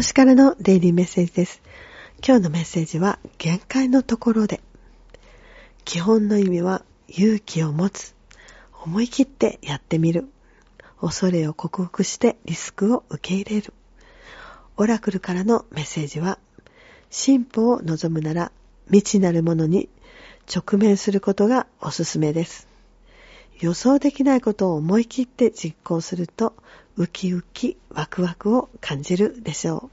星からのデイリーメッセージです。今日のメッセージは限界のところで。基本の意味は勇気を持つ。思い切ってやってみる。恐れを克服してリスクを受け入れる。オラクルからのメッセージは進歩を望むなら未知なるものに直面することがおすすめです。予想できないことを思い切って実行するとウキウキワクワクを感じるでしょう。